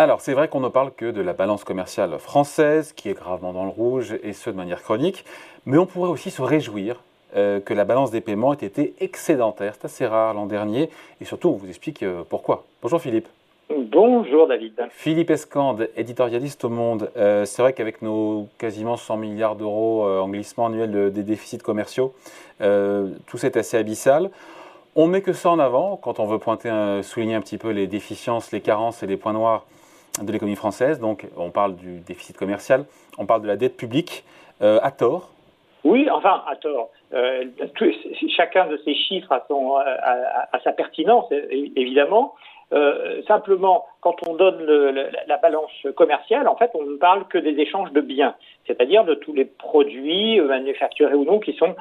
Alors, c'est vrai qu'on ne parle que de la balance commerciale française, qui est gravement dans le rouge, et ce de manière chronique, mais on pourrait aussi se réjouir euh, que la balance des paiements ait été excédentaire. C'est assez rare l'an dernier, et surtout, on vous explique euh, pourquoi. Bonjour Philippe. Bonjour David. Philippe Escande, éditorialiste au Monde. Euh, c'est vrai qu'avec nos quasiment 100 milliards d'euros en glissement annuel des déficits commerciaux, tout c'est assez abyssal. On met que ça en avant quand on veut pointer, souligner un petit peu les déficiences, les carences et les points noirs de l'économie française. Donc, on parle du déficit commercial, on parle de la dette publique, euh, à tort. Oui, enfin, à tort. Euh, chacun de ces chiffres a, son, a, sa pertinence, évidemment. Euh, simplement, quand on donne la balance commerciale, en fait, on ne parle que des échanges de biens, c'est-à-dire de tous les produits manufacturés ou non qui sont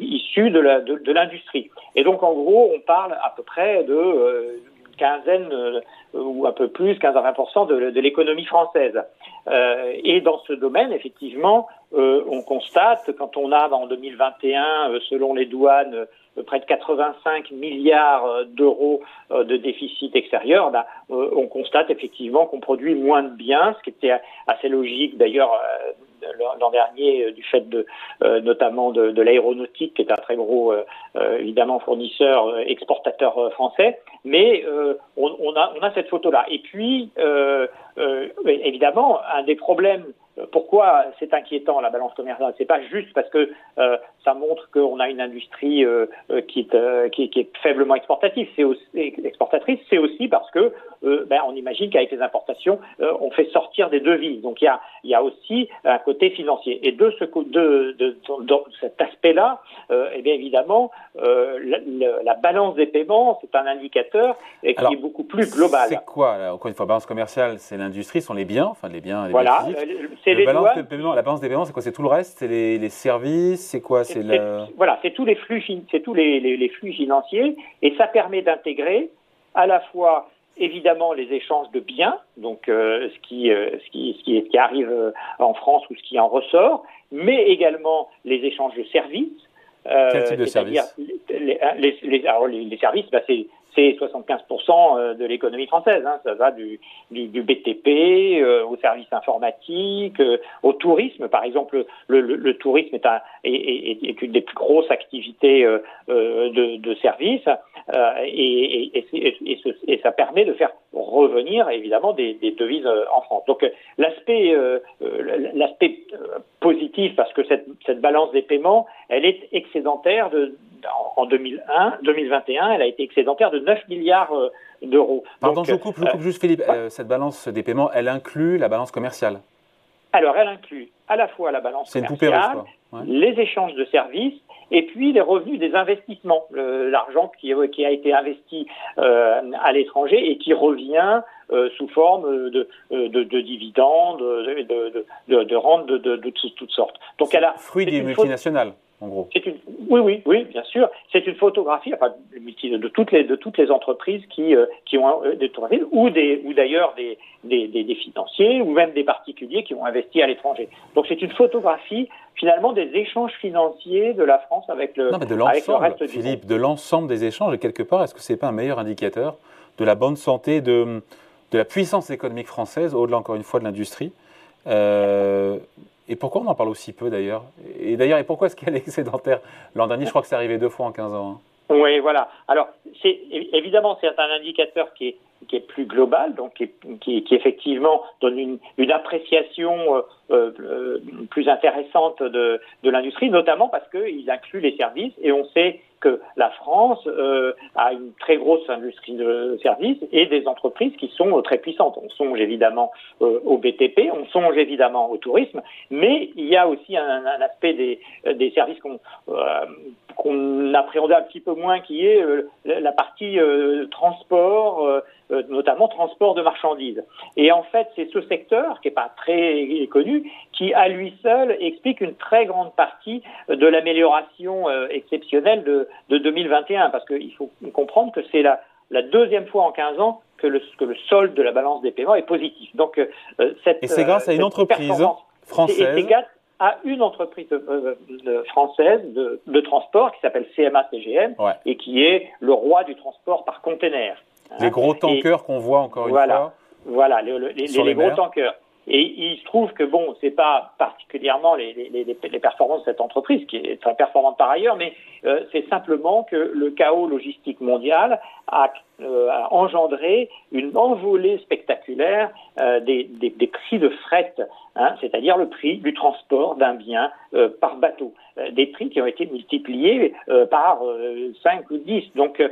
issus de l'industrie. Et donc, en gros, on parle à peu près de quinzaine euh, ou un peu plus, 15 à 20 de, de l'économie française. Euh, et dans ce domaine, effectivement, euh, on constate, quand on a en 2021, euh, selon les douanes, près de 85 milliards d'euros de déficit extérieur, ben, on constate effectivement qu'on produit moins de biens, ce qui était assez logique d'ailleurs l'an dernier du fait de notamment de, de l'aéronautique qui est un très gros évidemment fournisseur exportateur français. Mais on, on, a on a cette photo là et puis évidemment un des problèmes pourquoi c'est inquiétant la balance commerciale? C'est pas juste parce que euh, ça montre qu'on a une industrie euh, euh, qui, est, qui, est, faiblement exportative, c'est aussi exportatrice. C'est aussi parce que ben, on imagine qu'avec les importations, on fait sortir des devises. Donc il y a, il y a aussi un côté financier. Et de ce de, de, de, cet aspect-là, eh bien évidemment, la, la, balance des paiements, c'est un indicateur qui est beaucoup plus global. C'est quoi là, Encore une fois, balance commerciale, c'est l'industrie, sont les biens, enfin les biens. Les voilà, c'est les balance La balance des paiements, c'est quoi? C'est tout le reste? C'est les, les, services? C'est quoi? C'est Voilà, c'est tous les flux, c'est tous les, les, les, flux financiers, et ça permet d'intégrer à la fois évidemment les échanges de biens, donc euh, ce, qui, euh, ce, qui, ce, qui, ce, qui, arrive euh, en France ou ce qui en ressort, mais également les échanges de services. Quel type de services? les, les, services, bah, c'est c'est 75% euh, de l'économie française. Hein. Ça va du, BTP euh, aux services informatiques, euh, au tourisme. Par exemple, le, tourisme est, un, est, est, est, une des plus grosses activités de, de services et, ça permet de faire revenir évidemment des, devises en France. Donc l'aspect l'aspect positif, parce que cette, cette balance des paiements, elle est excédentaire de, en 2001, 2021, elle a été excédentaire de 9 milliards euh, d'euros. Pardon, je coupe, je coupe juste Philippe. Euh, cette balance des paiements, elle inclut la balance commerciale Alors, elle inclut à la fois la balance commerciale, les échanges de services et puis les revenus des investissements, l'argent qui, qui, a été investi euh, à l'étranger et qui revient euh, sous forme de, de, de dividendes, de, de, de rentes de, de, toutes sortes. Donc elle a fruit des multinationales. En gros. Une, oui, oui, oui, bien sûr. C'est une photographie enfin, de, toutes les, de toutes les entreprises qui, euh, qui ont euh, des ou des, ou d'ailleurs des, des, des, des, financiers, ou même des particuliers qui ont investi à l'étranger. Donc c'est une photographie finalement des échanges financiers de la France avec le, non, mais de avec le reste Philippe, de l'ensemble des échanges, et quelque part, est-ce que c'est pas un meilleur indicateur de la bonne santé, de, de la puissance économique française, au-delà encore une fois de l'industrie? Euh, et pourquoi on en parle aussi peu d'ailleurs? Et d'ailleurs, et pourquoi est-ce qu'elle est excédentaire L'an dernier, je crois que c'est arrivé deux fois en 15 ans. Hein. Oui, voilà. Alors, évidemment, c'est un indicateur qui est, qui est plus global, donc qui, effectivement donne une, appréciation euh, euh, plus intéressante de, l'industrie, notamment parce qu'il inclut les services et on sait que la France euh, a une très grosse industrie de services et des entreprises qui sont très puissantes. On songe évidemment au BTP, on songe évidemment au tourisme, mais il y a aussi un, aspect des, services qu'on qu'on appréhendait un petit peu moins, qui est la partie transport notamment transport de marchandises. Et en fait, c'est ce secteur, qui n'est pas très connu, qui à lui seul explique une très grande partie de l'amélioration euh, exceptionnelle de, de 2021, parce qu'il faut comprendre que c'est la, la deuxième fois en 15 ans que le, que le solde de la balance des paiements est positif. Donc, euh, cette, et c'est grâce à une entreprise française. C'est grâce à une entreprise de, française de, de, transport qui s'appelle CMA CGM et qui est le roi du transport par container. Les gros tankers qu'on voit encore une fois Voilà, les, gros tankers. Et il se trouve que bon, c'est pas particulièrement les, les, les, performances de cette entreprise qui est très performante par ailleurs, mais euh, c'est simplement que le chaos logistique mondial a, euh, a engendré une envolée spectaculaire euh, des, des, des, prix de fret, hein, c'est-à-dire le prix du transport d'un bien euh, par bateau, des prix qui ont été multipliés par 5 ou 10. Donc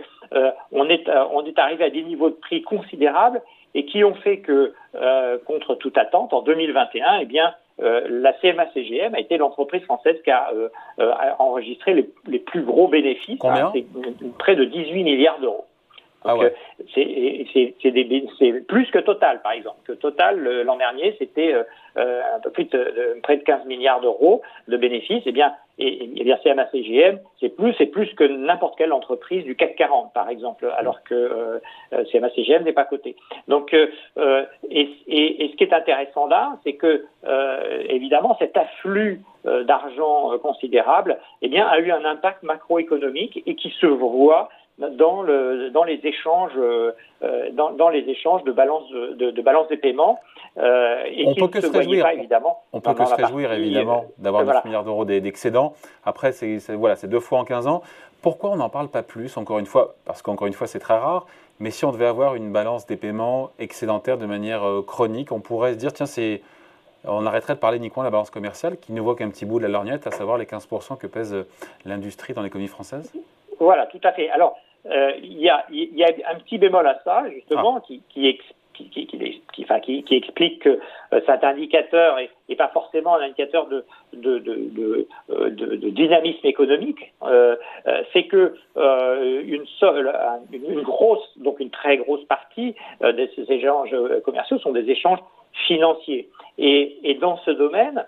on est on est arrivé à des niveaux de prix considérables et qui ont fait que, euh, contre toute attente, en 2021, eh bien, euh, la CMA-CGM a été l'entreprise française qui a, euh, enregistré les, les, plus gros bénéfices, hein, près de 18 milliards d'euros. Ah ouais. c'est plus que Total, par exemple. Que Total, l'an dernier, c'était un peu plus de, près de 15 milliards d'euros de bénéfices. Eh bien, et, et bien CMA-CGM, c'est plus, c'est plus que n'importe quelle entreprise du CAC 40, par exemple, alors que euh, euh CMA-CGM n'est pas coté. Donc, euh, euh, et, et, et, ce qui est intéressant là, c'est que euh, évidemment cet afflux d'argent considérable, eh bien, a eu un impact macroéconomique et qui se voit dans, le, dans les échanges, euh, dans, dans, les échanges de balance de, de balance des paiements. Euh, et on peut que se, réjouir, évidemment. On peut que se réjouir évidemment d'avoir 9 milliards d'euros d'excédents. Après, c'est voilà, c'est deux fois en 15 ans. Pourquoi on n'en parle pas plus Encore une fois, parce qu'encore une fois, c'est très rare. Mais si on devait avoir une balance des paiements excédentaire de manière euh, chronique, on pourrait se dire tiens, c'est on arrêterait de parler uniquement de la balance commerciale qui ne voit qu'un petit bout de la lorgnette, à savoir les 15% que pèse l'industrie dans l'économie française? Voilà, tout à fait. Alors, euh, il y, a, y, a, un petit bémol à ça, justement, ah. qui, qui, qui, qui, qui, enfin, qui, qui, explique que euh, cet indicateur n'est pas forcément un indicateur de, de, de, de, euh, de dynamisme économique, euh, euh c'est que une, seule, une, grosse, donc une très grosse partie de ces échanges commerciaux sont des échanges financiers. Et, et dans ce domaine,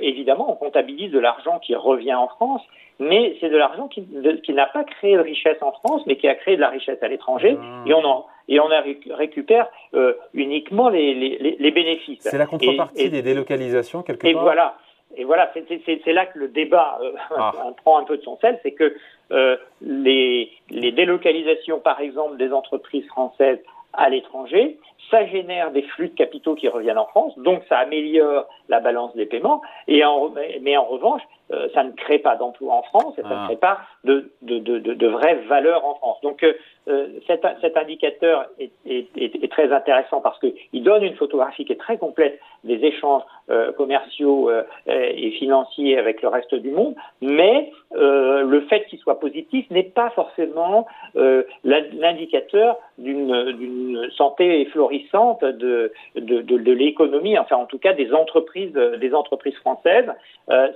évidemment, on comptabilise de l'argent qui revient en France mais c'est de l'argent qui, qui n'a pas créé de richesse en France, mais qui a créé de la richesse à l'étranger, ah. et on en et on récupère euh, uniquement les, les, les bénéfices. C'est la contrepartie des délocalisations quelque part. Et voilà. Et voilà, c'est là que le débat euh, ah. prend un peu de son sel, c'est que euh, les, les délocalisations, par exemple, des entreprises françaises à l'étranger, ça génère des flux de capitaux qui reviennent en France, donc ça améliore la balance des paiements, et en, mais en revanche, euh, ça ne crée pas d'emplois en France et ça ne ah. crée pas de, de, de, de, vraies valeurs en France. Donc euh, euh, cet, cet, indicateur est, est, est, très intéressant parce qu'il donne une photographie qui est très complète des échanges commerciaux et financiers avec le reste du monde, mais le fait qu'il soit positif n'est pas forcément l'indicateur d'une santé florissante de, l'économie, enfin en tout cas des entreprises, des entreprises françaises.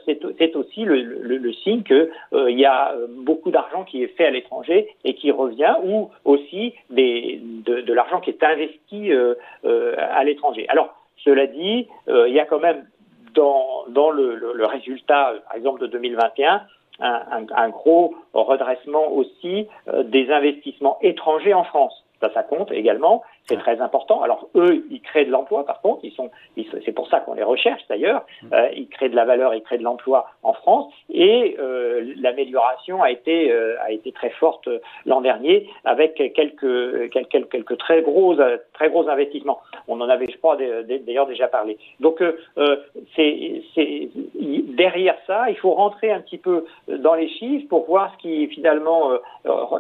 C'est aussi le, signe qu'il euh, y a beaucoup d'argent qui est fait à l'étranger et qui revient, ou aussi des, de, l'argent qui est investi euh, euh, à l'étranger. Alors, cela dit, il y a quand même dans, le, résultat, par exemple, de 2021, un, gros redressement aussi des investissements étrangers en France. Ça, ça compte également. C'est très important. Alors eux, ils créent de l'emploi. Par contre, ils sont, c'est pour ça qu'on les recherche d'ailleurs. Mm. Euh, ils créent de la valeur, ils créent de l'emploi en France. Et euh, l'amélioration a été euh, a été très forte l'an dernier avec quelques, quelques quelques très gros très gros investissements. On en avait, je crois, d'ailleurs déjà parlé. Donc c'est c'est derrière ça, il faut rentrer un petit peu dans les chiffres pour voir ce qui finalement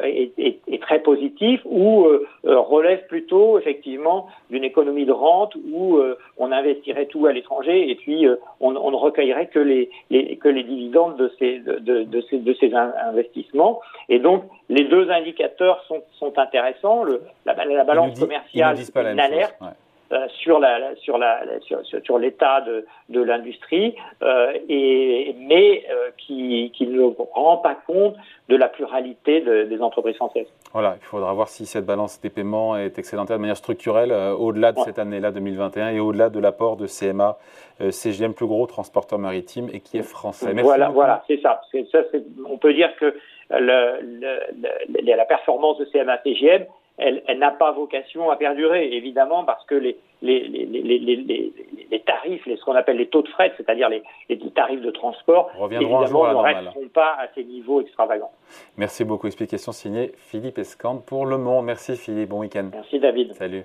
est, est, est, très positif ou relève plutôt effectivement d'une économie de rente où euh, on investirait tout à l'étranger et puis euh, on, on, ne recueillerait que les, les, que les dividendes de ces, de, de, ces, de ces investissements. Et donc les deux indicateurs sont, sont intéressants. Le, la, la balance commerciale, une alerte. Sur la, sur la sur, sur l'état de, de l'industrie euh, et mais euh, qui, qui ne rend pas compte de la pluralité de, des entreprises françaises. Voilà, il faudra voir si cette balance des paiements est excédentaire de manière structurelle au-delà de cette année-là 2021 et au-delà de l'apport de CMA, CGM, plus gros transporteur maritime et qui est français. Merci voilà, voilà, c'est ça. ça on peut dire que le, le, la performance de CMA CGM elle, elle n'a pas vocation à perdurer, évidemment, parce que les, les, les, les, les tarifs, les, ce qu'on appelle les taux de fret, c'est-à-dire les, tarifs de transport, évidemment, ne resteront pas à ces niveaux extravagants. Merci beaucoup. Explication signée Philippe Escande pour Le Monde. Merci Philippe, bon week-end. Merci David. Salut.